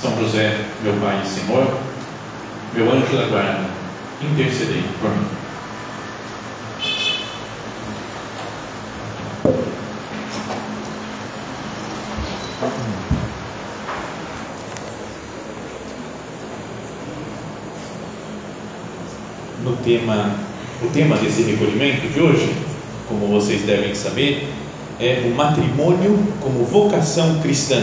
são José, meu Pai e Senhor, meu anjo da guarda, intercedei por mim. No tema, o tema desse recolhimento de hoje, como vocês devem saber, é o matrimônio como vocação cristã,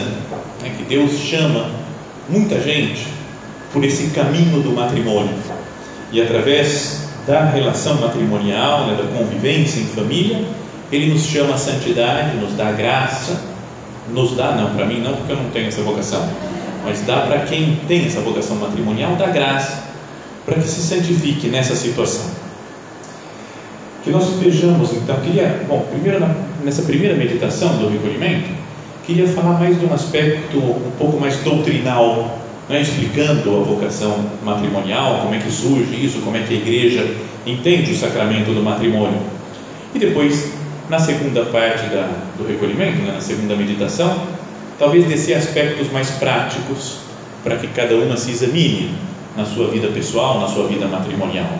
né, que Deus chama muita gente por esse caminho do matrimônio e através da relação matrimonial, né, da convivência em família, ele nos chama a santidade, nos dá graça, nos dá, não para mim não, porque eu não tenho essa vocação, mas dá para quem tem essa vocação matrimonial, dá graça para que se santifique nessa situação. Que nós vejamos então, queria, bom, primeiro nessa primeira meditação do recolhimento, queria falar mais de um aspecto um pouco mais doutrinal, né, explicando a vocação matrimonial, como é que surge isso, como é que a igreja entende o sacramento do matrimônio. E depois, na segunda parte da, do recolhimento, né, na segunda meditação, talvez descer aspectos mais práticos para que cada uma se examine na sua vida pessoal, na sua vida matrimonial.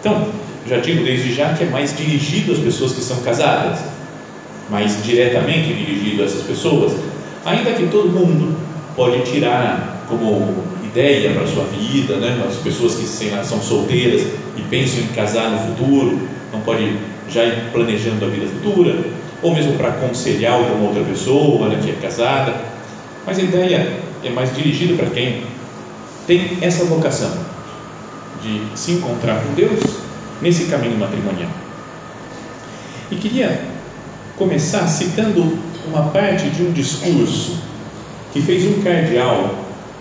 Então, já digo desde já que é mais dirigido às pessoas que são casadas, mais diretamente dirigido a essas pessoas, ainda que todo mundo pode tirar como ideia para a sua vida, né? as pessoas que são solteiras e pensam em casar no futuro, não pode já ir planejando a vida futura, ou mesmo para aconselhar alguma outra pessoa né, que é casada, mas a ideia é mais dirigida para quem tem essa vocação de se encontrar com Deus nesse caminho matrimonial. E queria começar citando uma parte de um discurso que fez um cardeal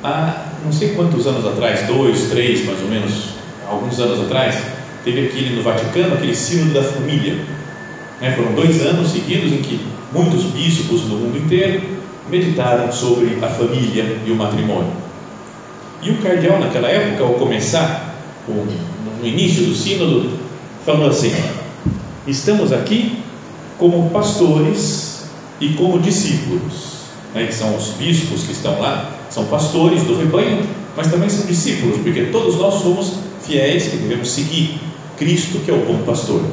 há não sei quantos anos atrás, dois, três, mais ou menos, alguns anos atrás, teve aquele no Vaticano, aquele sínodo da família. Né? Foram dois anos seguidos em que muitos bispos do mundo inteiro meditaram sobre a família e o matrimônio. E o cardeal, naquela época, ao começar, no início do sínodo, falou assim: Estamos aqui como pastores e como discípulos, né, que são os bispos que estão lá, são pastores do rebanho, mas também são discípulos, porque todos nós somos fiéis que devemos seguir Cristo, que é o bom pastor.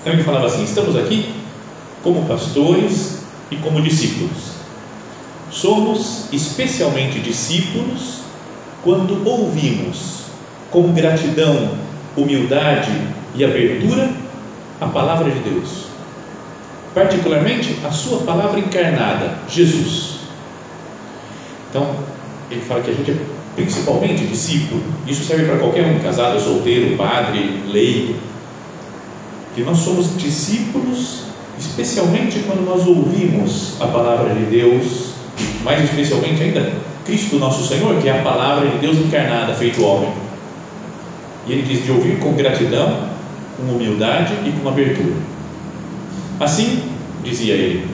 Então ele falava assim: estamos aqui como pastores e como discípulos. Somos especialmente discípulos quando ouvimos com gratidão, humildade e abertura a palavra de Deus particularmente a sua palavra encarnada, Jesus. Então, ele fala que a gente é principalmente discípulo, isso serve para qualquer um, casado, solteiro, padre, leigo, que nós somos discípulos, especialmente quando nós ouvimos a palavra de Deus, mais especialmente ainda Cristo nosso Senhor, que é a palavra de Deus encarnada, feito homem. E ele diz de ouvir com gratidão, com humildade e com abertura. Assim, dizia ele,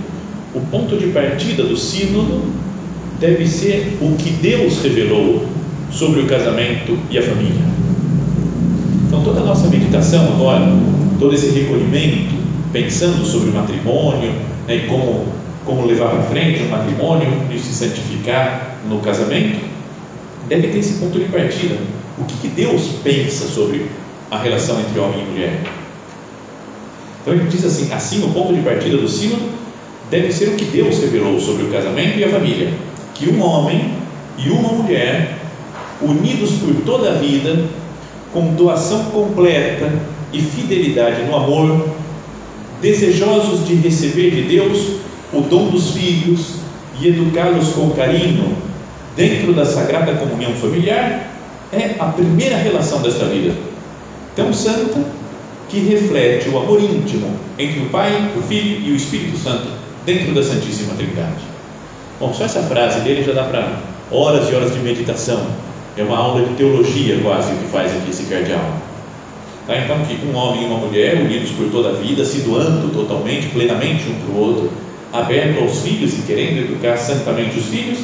o ponto de partida do sínodo deve ser o que Deus revelou sobre o casamento e a família. Então, toda a nossa meditação agora, todo esse recolhimento, pensando sobre o matrimônio né, e como, como levar para frente o matrimônio e se santificar no casamento, deve ter esse ponto de partida. O que, que Deus pensa sobre a relação entre homem e mulher? Então ele diz assim: assim, o ponto de partida do sínodo deve ser o que Deus revelou sobre o casamento e a família: que um homem e uma mulher, unidos por toda a vida, com doação completa e fidelidade no amor, desejosos de receber de Deus o dom dos filhos e educá-los com carinho dentro da sagrada comunhão familiar, é a primeira relação desta vida, tão santa que reflete o amor íntimo entre o Pai, o Filho e o Espírito Santo dentro da Santíssima Trindade. Bom, só essa frase dele já dá para horas e horas de meditação É uma aula de teologia quase que faz aqui esse cardeal. Tá? Então, que um homem e uma mulher, unidos por toda a vida, se doando totalmente, plenamente um para o outro, aberto aos filhos e querendo educar santamente os filhos,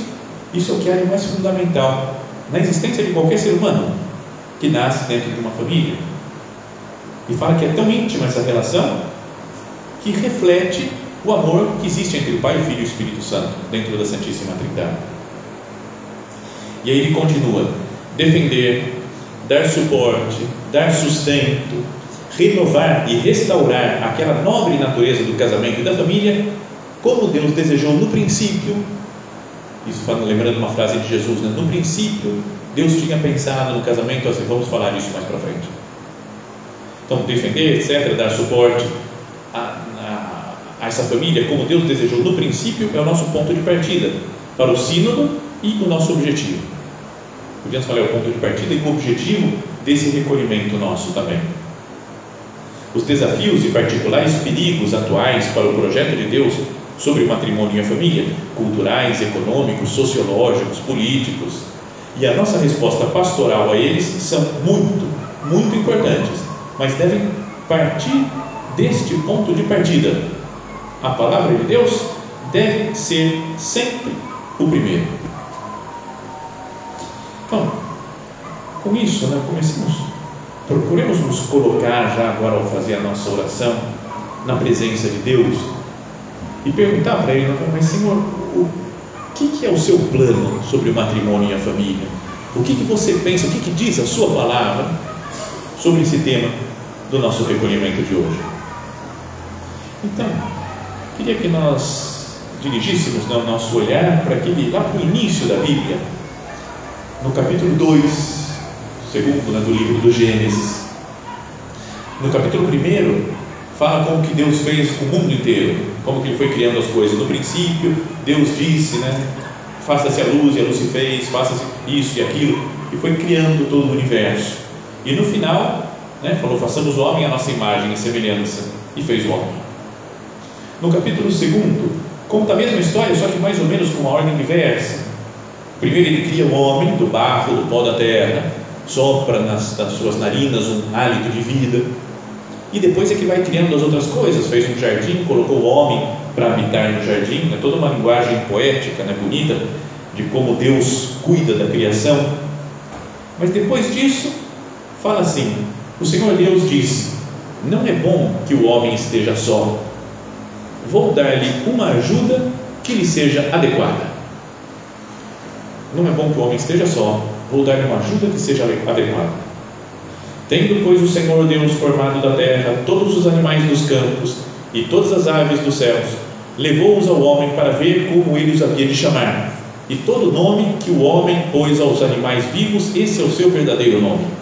isso é o que de mais fundamental na existência de qualquer ser humano que nasce dentro de uma família. E fala que é tão íntima essa relação que reflete o amor que existe entre o Pai, o Filho e o Espírito Santo dentro da Santíssima Trindade. E aí ele continua: defender, dar suporte, dar sustento, renovar e restaurar aquela nobre natureza do casamento e da família, como Deus desejou no princípio. Isso lembrando uma frase de Jesus, né? no princípio Deus tinha pensado no casamento assim, vamos falar disso mais para frente. Então, defender, etc., dar suporte a, a, a essa família, como Deus desejou no princípio, é o nosso ponto de partida para o Sínodo e o nosso objetivo. Podíamos falar o ponto de partida e o objetivo desse recolhimento nosso também. Os desafios e particulares perigos atuais para o projeto de Deus sobre o matrimônio e a família, culturais, econômicos, sociológicos, políticos, e a nossa resposta pastoral a eles são muito, muito importantes, mas devem partir deste ponto de partida. A palavra de Deus deve ser sempre o primeiro. Então, com isso, né, procuremos nos colocar já agora ao fazer a nossa oração na presença de Deus e perguntar para Ele, mas Senhor, o que, que é o seu plano sobre o matrimônio e a família? O que, que você pensa, o que, que diz a sua palavra sobre esse tema do nosso recolhimento de hoje? Então, queria que nós dirigíssemos né, o nosso olhar para aquele, lá para o início da Bíblia, no capítulo 2, segundo né, do livro do Gênesis. No capítulo 1, fala como que Deus fez o mundo inteiro, como que Ele foi criando as coisas. No princípio, Deus disse, né? Faça-se a luz, e a luz se fez, faça-se isso e aquilo, e foi criando todo o universo. E no final, né, falou: façamos o homem à nossa imagem e semelhança, e fez o homem. No capítulo 2, conta a mesma história, só que mais ou menos com uma ordem diversa. Primeiro ele cria o homem do barro, do pó da terra, sopra nas, nas suas narinas um hálito de vida, e depois é que vai criando as outras coisas. Fez um jardim, colocou o homem para habitar no jardim, é toda uma linguagem poética, né, bonita, de como Deus cuida da criação. Mas depois disso, fala assim: o Senhor Deus disse: Não é bom que o homem esteja só, vou dar-lhe uma ajuda que lhe seja adequada. Não é bom que o homem esteja só, vou dar-lhe uma ajuda que seja adequada. Tendo, pois, o Senhor Deus formado da terra todos os animais dos campos e todas as aves dos céus, levou-os ao homem para ver como ele os havia de chamar. E todo nome que o homem pôs aos animais vivos, esse é o seu verdadeiro nome.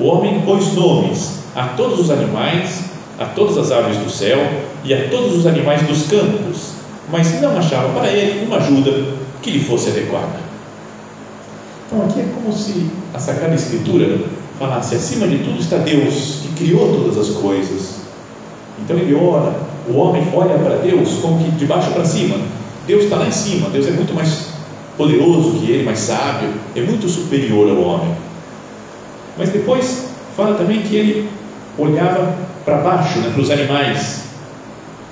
O homem pôs nomes a todos os animais, a todas as aves do céu e a todos os animais dos campos, mas não achava para ele uma ajuda que lhe fosse adequada. Então, aqui é como se a Sagrada Escritura falasse: acima de tudo está Deus, que criou todas as coisas. Então ele ora, o homem olha para Deus como que de baixo para cima. Deus está lá em cima, Deus é muito mais poderoso que ele, mais sábio, é muito superior ao homem. Mas depois fala também que ele olhava para baixo, né, para os animais.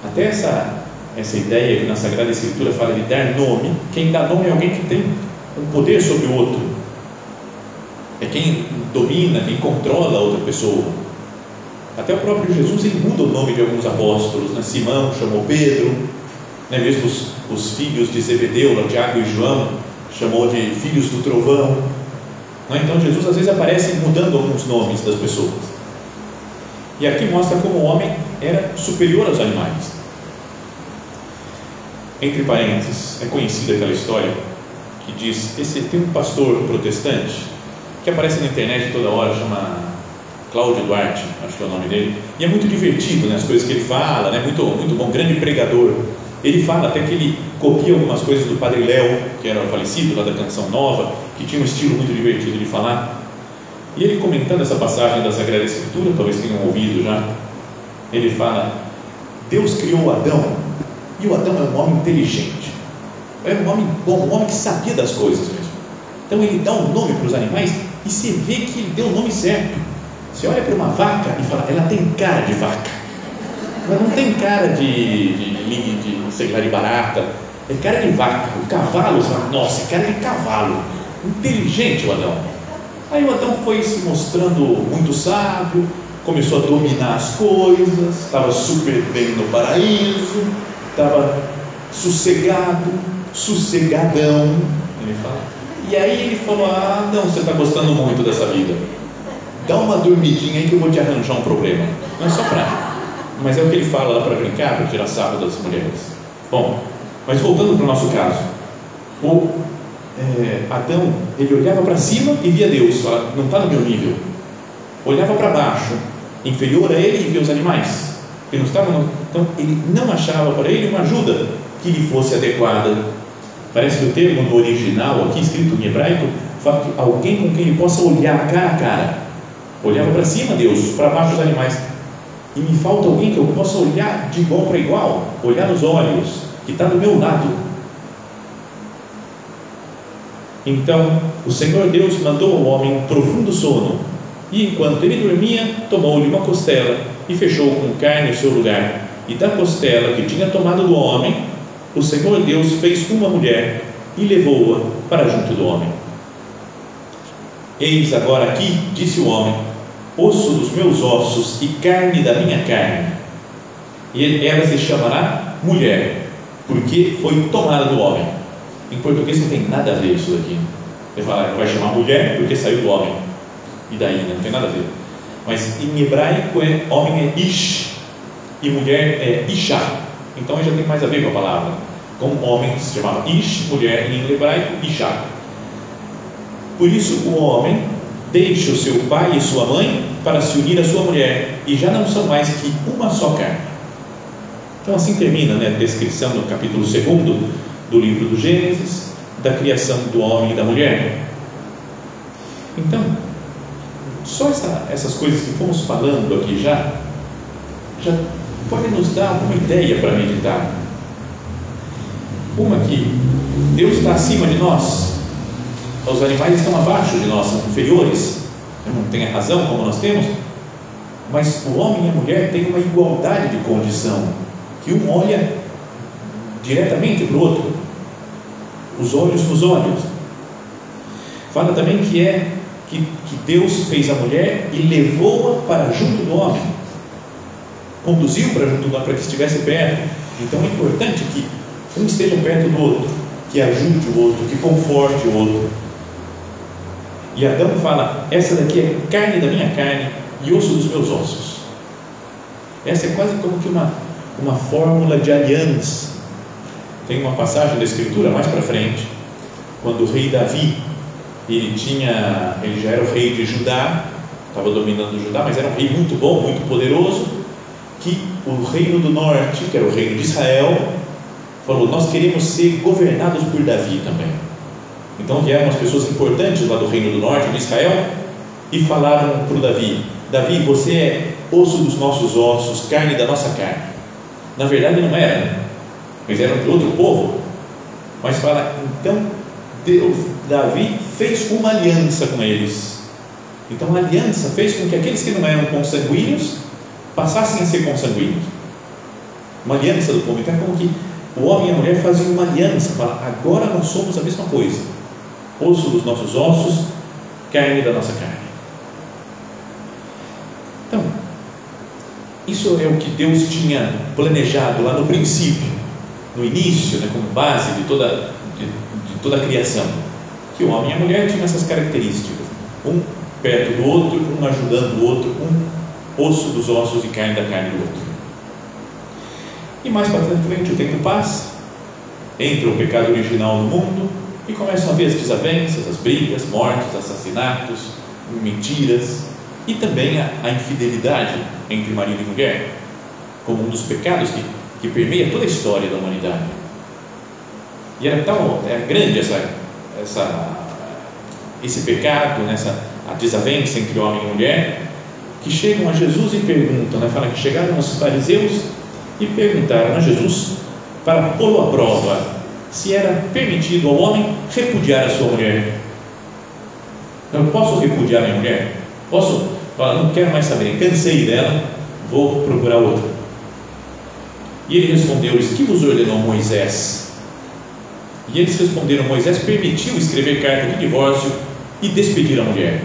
Até essa, essa ideia que na Sagrada Escritura fala de dar nome, quem dá nome é alguém que tem um poder sobre o outro, é quem domina, quem controla a outra pessoa. Até o próprio Jesus ele muda o nome de alguns apóstolos, né? Simão chamou Pedro, né? mesmo os, os filhos de Zebedeu, Tiago e João, chamou de filhos do trovão. Né? Então Jesus às vezes aparece mudando alguns nomes das pessoas. E aqui mostra como o homem era superior aos animais. Entre parênteses, é conhecida aquela história que diz: esse tem um pastor protestante que aparece na internet toda hora, chama Cláudio Duarte, acho que é o nome dele, e é muito divertido, né, as coisas que ele fala, né, muito, muito bom, grande pregador. Ele fala até que ele copia algumas coisas do Padre Léo, que era falecido lá da Canção Nova, que tinha um estilo muito divertido de falar. E ele comentando essa passagem da Sagrada Escritura, talvez tenham ouvido já, ele fala: Deus criou Adão, e o Adão é um homem inteligente, era um homem bom, um homem que sabia das coisas mesmo. Então ele dá um nome para os animais e se vê que ele deu o nome certo. Você olha para uma vaca e fala, ela tem cara de vaca, mas não tem cara de, de, de, de sei lá, de barata, é cara de vaca. O cavalo, você fala, nossa, é cara de cavalo. Inteligente o Adão. Aí o Adão foi se mostrando muito sábio, começou a dominar as coisas, estava super bem no paraíso, estava sossegado, sossegadão, ele fala. E aí ele falou: Ah, não, você está gostando muito dessa vida. Dá uma dormidinha aí que eu vou te arranjar um problema. Não é só para. Mas é o que ele fala lá para brincar, para tirar sarro das mulheres. Bom, mas voltando para o nosso caso. O é, Adão, ele olhava para cima e via Deus, não está no meu nível. Olhava para baixo, inferior a ele, e via os animais, que não estavam. No, então, ele não achava para ele uma ajuda que lhe fosse adequada. Parece que o termo no original, aqui escrito em hebraico, fala que alguém com quem ele possa olhar cara a cara. Olhava para cima Deus, para baixo os animais. E me falta alguém que eu possa olhar de igual para igual, olhar nos olhos, que está do meu lado então o Senhor Deus mandou ao homem um profundo sono, e enquanto ele dormia, tomou-lhe uma costela e fechou com carne o seu lugar. E da costela que tinha tomado do homem, o Senhor Deus fez uma mulher e levou-a para junto do homem. Eis agora aqui, disse o homem, osso dos meus ossos e carne da minha carne. E ela se chamará mulher, porque foi tomada do homem. Em português não tem nada a ver isso daqui. Ele fala, vai chamar mulher porque saiu do homem. E daí, né? não tem nada a ver. Mas em hebraico é homem é ish e mulher é isha. Então já tem mais a ver com a palavra. Como homem se chamava ish, mulher em hebraico isha. Por isso o homem deixa o seu pai e sua mãe para se unir à sua mulher e já não são mais que uma só carne. Então assim termina né, a descrição no capítulo 2 do livro do Gênesis, da criação do homem e da mulher. Então, só essa, essas coisas que fomos falando aqui já, já pode nos dar alguma ideia para meditar. Uma que Deus está acima de nós, os animais estão abaixo de nós, são inferiores, não tem a razão como nós temos, mas o homem e a mulher têm uma igualdade de condição, que um olha diretamente para o outro, os olhos nos olhos. Fala também que é que, que Deus fez a mulher e levou-a para junto do homem, conduziu para junto do homem para que estivesse perto. Então é importante que um esteja perto do outro, que ajude o outro, que conforte o outro. E Adão fala: essa daqui é carne da minha carne e osso dos meus ossos. Essa é quase como que uma, uma fórmula de aliança tem uma passagem da Escritura mais para frente, quando o rei Davi, ele tinha, ele já era o rei de Judá, estava dominando Judá, mas era um rei muito bom, muito poderoso, que o reino do norte, que era o reino de Israel, falou: Nós queremos ser governados por Davi também. Então vieram umas pessoas importantes lá do reino do norte, de Israel, e falaram para o Davi: Davi, você é osso dos nossos ossos, carne da nossa carne. Na verdade, não era, né? Eles eram de outro povo. Mas fala, então Deus, Davi fez uma aliança com eles. Então a aliança fez com que aqueles que não eram consanguíneos passassem a ser consanguíneos. Uma aliança do povo. Então é como que o homem e a mulher faziam uma aliança. Fala, agora nós somos a mesma coisa. Osso dos nossos ossos, carne da nossa carne. Então, isso é o que Deus tinha planejado lá no princípio no início, né, como base de toda, de, de toda a criação, que o homem e a mulher tinham essas características, um perto do outro, um ajudando o outro, um osso dos ossos e carne da carne do outro. E mais para frente o tempo passa, entra o pecado original no mundo e começam a ver as desavenças, as brigas, mortes, assassinatos, mentiras e também a, a infidelidade entre marido e mulher, como um dos pecados que que permeia toda a história da humanidade. E era tão era grande essa, essa, esse pecado, nessa a desavença entre homem e mulher, que chegam a Jesus e perguntam, né? fala que chegaram os fariseus e perguntaram a Jesus para pô-lo à prova se era permitido ao homem repudiar a sua mulher. Eu posso repudiar minha mulher? Posso falar, não quero mais saber, cansei dela, vou procurar outra. E ele respondeu-lhes: Que vos ordenou Moisés? E eles responderam: Moisés permitiu escrever carta de divórcio e despedir a mulher.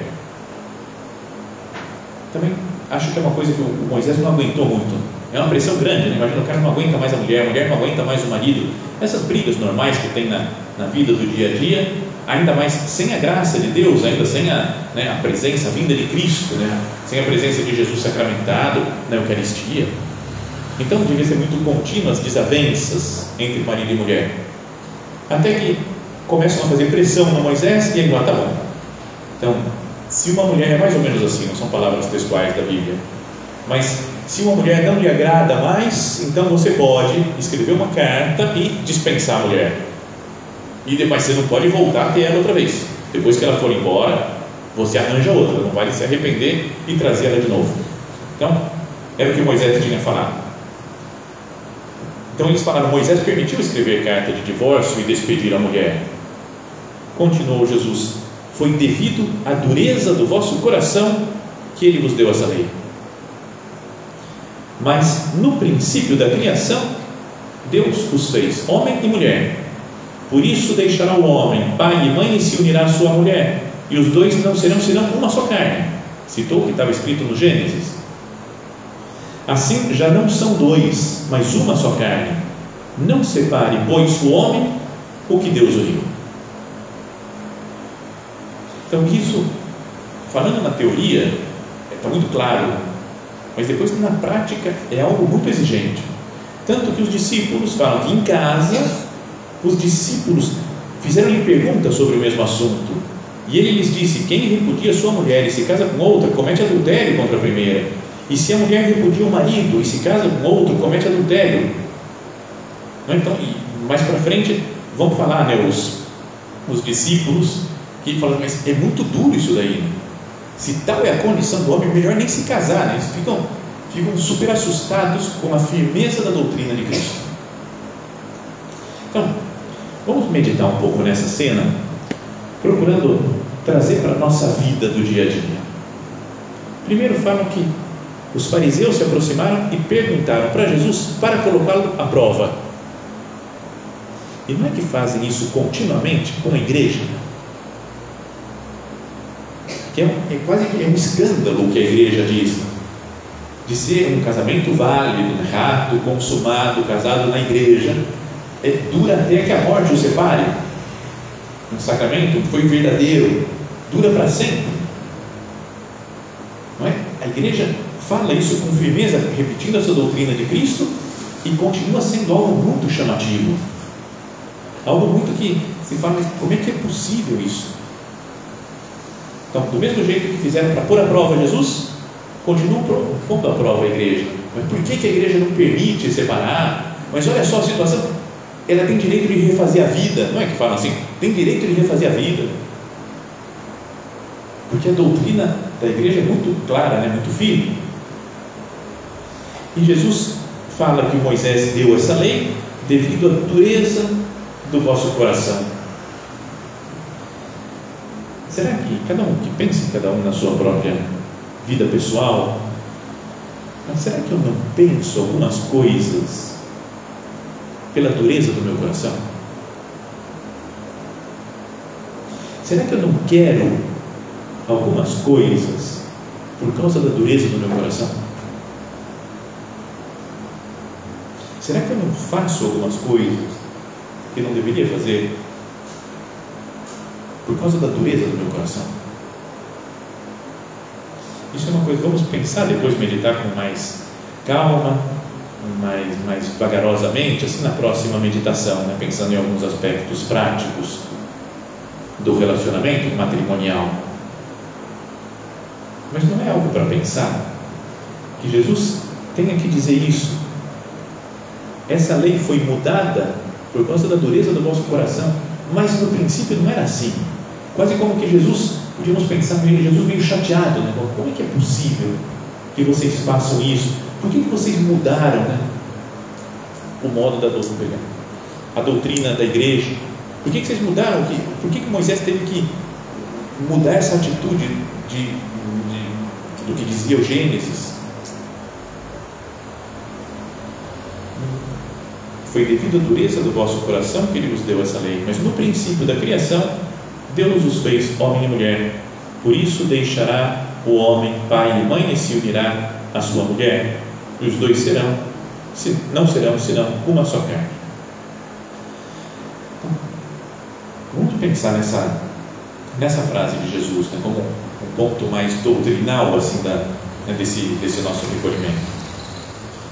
Também acho que é uma coisa que o Moisés não aguentou muito. É uma pressão grande, né? imagina o cara não aguenta mais a mulher, a mulher não aguenta mais o marido. Essas brigas normais que tem na, na vida do dia a dia, ainda mais sem a graça de Deus, ainda sem a, né, a presença, a vinda de Cristo, né? sem a presença de Jesus sacramentado na Eucaristia. Então devia ser muito contínuas desavenças entre marido e mulher. Até que começam a fazer pressão no Moisés e ele fala, tá bom. Então, se uma mulher, é mais ou menos assim, não são palavras textuais da Bíblia, mas se uma mulher não lhe agrada mais, então você pode escrever uma carta e dispensar a mulher. E depois você não pode voltar ter ela outra vez. Depois que ela for embora, você arranja outra, não vale se arrepender e trazer ela de novo. Então, era o que Moisés tinha falado. Então eles falaram: Moisés permitiu escrever carta de divórcio e despedir a mulher. Continuou Jesus: Foi devido à dureza do vosso coração que ele vos deu essa lei. Mas no princípio da criação, Deus os fez homem e mulher. Por isso deixará o homem pai e mãe e se unirá à sua mulher, e os dois não serão senão uma só carne. Citou o que estava escrito no Gênesis. Assim já não são dois, mas uma só carne. Não separe, pois, o homem o que Deus uniu. Então, isso, falando na teoria, está muito claro, mas depois na prática é algo muito exigente. Tanto que os discípulos falam que em casa, os discípulos fizeram-lhe perguntas sobre o mesmo assunto. E ele lhes disse: Quem repudia sua mulher e se casa com outra, comete adultério contra a primeira. E se a mulher repudia o marido e se casa com outro, comete adultério. Então, mais para frente, vão falar né, os, os discípulos que falam, mas é muito duro isso daí. Se tal é a condição do homem, melhor nem se casar. Né? Eles ficam, ficam super assustados com a firmeza da doutrina de Cristo. Então, vamos meditar um pouco nessa cena, procurando trazer para a nossa vida do dia a dia. Primeiro falam que os fariseus se aproximaram e perguntaram para Jesus para colocá-lo à prova. E não é que fazem isso continuamente com a igreja? Que é, é quase é um escândalo o que a igreja diz. De ser um casamento válido, rato, consumado, casado na igreja, é, dura até que a morte o separe. Um sacramento foi verdadeiro, dura para sempre. Não é? A igreja fala isso com firmeza, repetindo essa doutrina de Cristo e continua sendo algo muito chamativo. Algo muito que se fala, como é que é possível isso? Então, do mesmo jeito que fizeram para pôr a prova Jesus, continuam pondo a prova a igreja. Mas por que, que a igreja não permite separar? Mas olha só a situação, ela tem direito de refazer a vida, não é que falam assim? Tem direito de refazer a vida. Porque a doutrina da igreja é muito clara, né? muito firme. E Jesus fala que Moisés deu essa lei devido à dureza do vosso coração. Será que cada um que pense cada um na sua própria vida pessoal, mas será que eu não penso algumas coisas pela dureza do meu coração? Será que eu não quero algumas coisas por causa da dureza do meu coração? Será que eu não faço algumas coisas que não deveria fazer por causa da dureza do meu coração? Isso é uma coisa, vamos pensar depois, meditar com mais calma, mais, mais vagarosamente, assim na próxima meditação, né? pensando em alguns aspectos práticos do relacionamento matrimonial. Mas não é algo para pensar que Jesus tenha que dizer isso essa lei foi mudada por causa da dureza do vosso coração, mas no princípio não era assim. Quase como que Jesus, podíamos pensar, Jesus meio chateado, né? como é que é possível que vocês façam isso? Por que, que vocês mudaram né? o modo da doutrina, a doutrina da igreja? Por que, que vocês mudaram? Por que, que Moisés teve que mudar essa atitude de, de, do que dizia o Gênesis. Foi devido à dureza do vosso coração que ele vos deu essa lei, mas no princípio da criação, Deus os fez homem e mulher. Por isso deixará o homem pai e mãe e se unirá à sua mulher, e os dois serão, não serão senão uma só carne. Então, vamos pensar nessa, nessa frase de Jesus, né, como um ponto mais doutrinal assim, da, né, desse, desse nosso recolhimento.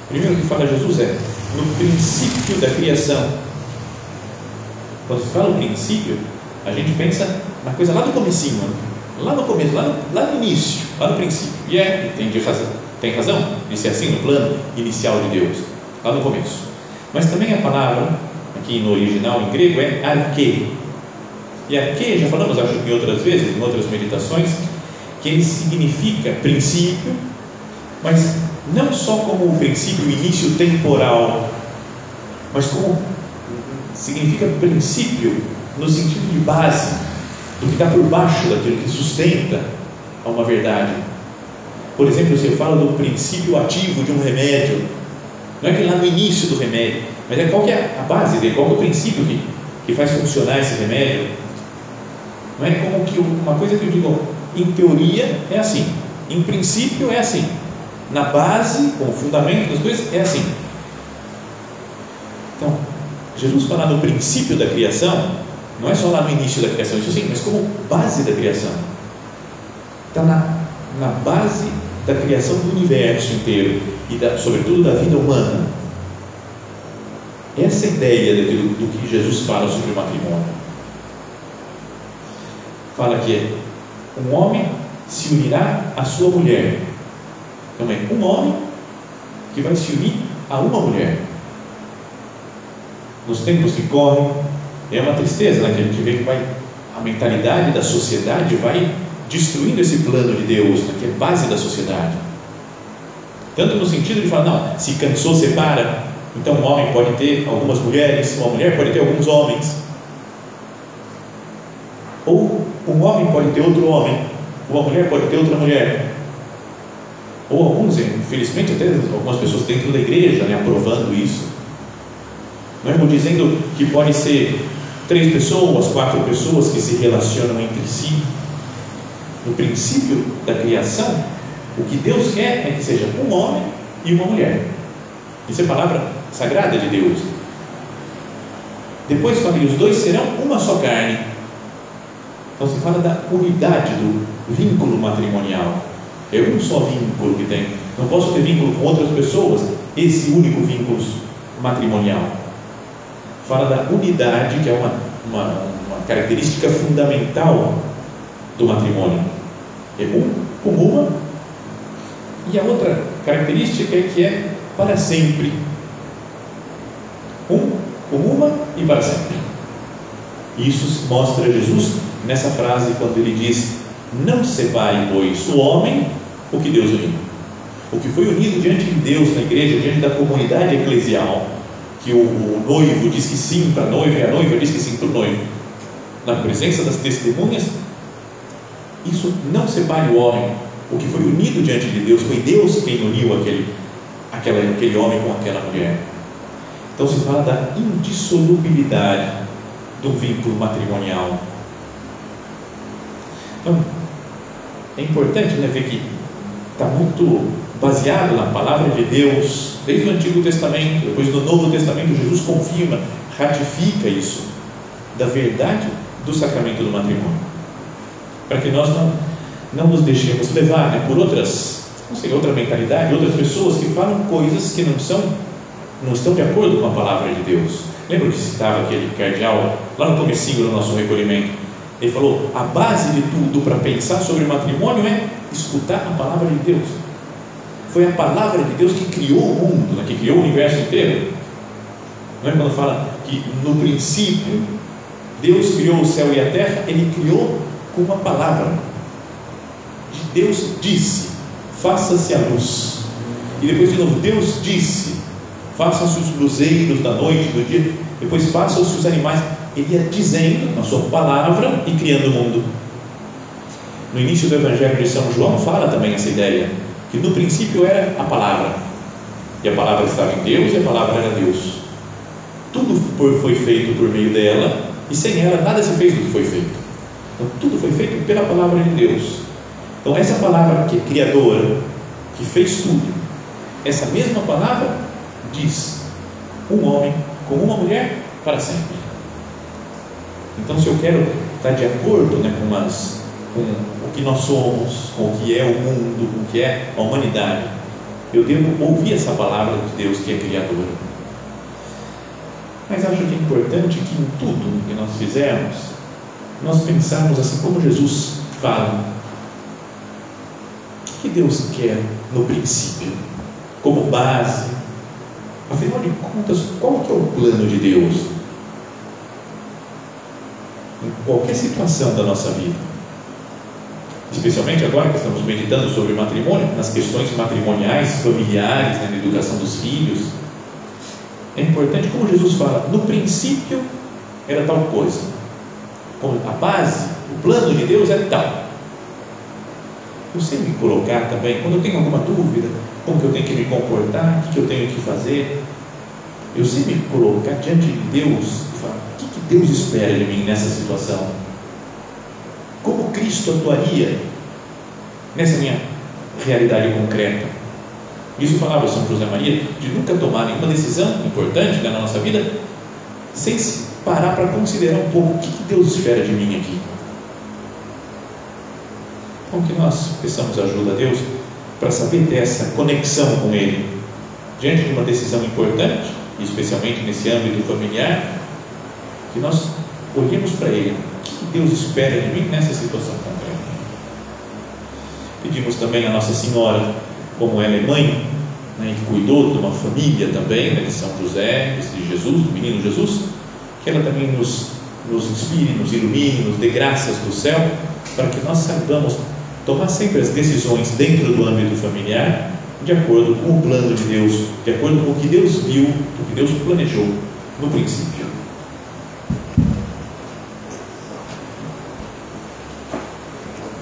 Primeiro que fala Jesus é no princípio da criação. Quando se fala princípio, a gente pensa na coisa lá do comecinho, né? lá no começo, lá no, lá no início, lá no princípio. E é, tem, razão, tem razão de ser assim no plano inicial de Deus, lá no começo. Mas também a palavra, aqui no original em grego, é arque. E arque, já falamos acho que outras vezes, em outras meditações, que ele significa princípio, mas não só como o princípio, início temporal, mas como significa princípio no sentido de base, do que está por baixo daquilo que sustenta a uma verdade. Por exemplo, se eu falo do princípio ativo de um remédio, não é que lá no início do remédio, mas é qual que é a base dele, qual que é o princípio que, que faz funcionar esse remédio. Não é como que uma coisa que eu digo, em teoria é assim, em princípio é assim, na base, como fundamento das coisas, é assim. Então, Jesus fala no princípio da criação, não é só lá no início da criação, isso sim, mas como base da criação. Está na, na base da criação do universo inteiro e, da, sobretudo, da vida humana. Essa é ideia daquilo, do que Jesus fala sobre o matrimônio. Fala que um homem se unirá à sua mulher. Então é um homem que vai se unir a uma mulher. Nos tempos que correm, é uma tristeza, né? Que a gente vê que vai, a mentalidade da sociedade vai destruindo esse plano de Deus, né? que é base da sociedade. Tanto no sentido de falar, não, se cansou, separa. Então um homem pode ter algumas mulheres, uma mulher pode ter alguns homens. Ou um homem pode ter outro homem, uma mulher pode ter outra mulher. Ou alguns, infelizmente, até algumas pessoas dentro da igreja né, aprovando isso. Não é? Dizendo que pode ser três pessoas, quatro pessoas que se relacionam entre si. No princípio da criação, o que Deus quer é que seja um homem e uma mulher. Isso é palavra sagrada de Deus. Depois fala que os dois serão uma só carne. Então se fala da unidade do vínculo matrimonial. É um só vínculo que tem. Não posso ter vínculo com outras pessoas, esse único vínculo matrimonial fala da unidade, que é uma, uma, uma característica fundamental do matrimônio. É um com uma, e a outra característica é que é para sempre. Um com uma e para sempre. Isso mostra Jesus nessa frase quando ele diz: Não separe, pois, o homem o que Deus uniu. O que foi unido diante de Deus na igreja, diante da comunidade eclesial, que o, o noivo diz que sim para a noiva e a noiva diz que sim para o noivo, na presença das testemunhas, isso não separe o homem. O que foi unido diante de Deus foi Deus quem uniu aquele, aquela, aquele homem com aquela mulher. Então se fala da indissolubilidade do vínculo matrimonial. Então, é importante né, ver que muito baseado na palavra de Deus, desde o Antigo Testamento, depois no Novo Testamento, Jesus confirma, ratifica isso, da verdade do sacramento do matrimônio, para que nós não, não nos deixemos levar né, por outras, não sei, outra mentalidade, outras pessoas que falam coisas que não são, não estão de acordo com a palavra de Deus. Lembra que citava aquele cardeal lá no comecinho do nosso recolhimento? Ele falou: a base de tudo para pensar sobre matrimônio é escutar a palavra de Deus. Foi a palavra de Deus que criou o mundo, né? que criou o universo inteiro. Não é quando fala que no princípio Deus criou o céu e a terra, ele criou com uma palavra. Deus disse: faça-se a luz. E depois de novo, Deus disse: façam-se os luzeiros da noite, do dia. Depois façam-se os animais. Ele ia dizendo na sua palavra e criando o mundo. no início do Evangelho de São João fala também essa ideia, que no princípio era a palavra, e a palavra estava em Deus e a palavra era Deus. Tudo foi feito por meio dela, e sem ela nada se fez do que foi feito. Então, tudo foi feito pela palavra de Deus. Então, essa palavra que é criadora, que fez tudo, essa mesma palavra diz: um homem com uma mulher para sempre. Então, se eu quero estar de acordo né, com, as, com o que nós somos, com o que é o mundo, com o que é a humanidade, eu devo ouvir essa palavra de Deus que é criadora. Mas acho que é importante que em tudo que nós fizermos, nós pensarmos assim como Jesus fala. O que Deus quer no princípio, como base? Afinal de contas, qual que é o plano de Deus? Em qualquer situação da nossa vida, especialmente agora que estamos meditando sobre matrimônio, nas questões matrimoniais, familiares, né, na educação dos filhos, é importante, como Jesus fala, no princípio era tal coisa, a base, o plano de Deus é tal. Eu sei me colocar também, quando eu tenho alguma dúvida, como que eu tenho que me comportar, o que, que eu tenho que fazer, eu sei me colocar diante de Deus e falar, o que Deus espera de mim nessa situação? Como Cristo atuaria nessa minha realidade concreta? Isso falava São José Maria, de nunca tomar nenhuma decisão importante né, na nossa vida sem parar para considerar um pouco o que, Deus espera de mim aqui. Então, que nós peçamos ajuda a Deus para saber ter essa conexão com Ele diante de uma decisão importante, especialmente nesse âmbito familiar, que nós olhemos para Ele. O que Deus espera de mim nessa situação concreta? Pedimos também a Nossa Senhora, como ela é mãe, né, que cuidou de uma família também, né, de São José, de Jesus, do menino Jesus, que ela também nos, nos inspire, nos ilumine, nos dê graças do céu, para que nós saibamos tomar sempre as decisões dentro do âmbito familiar, de acordo com o plano de Deus, de acordo com o que Deus viu, o que Deus planejou no princípio.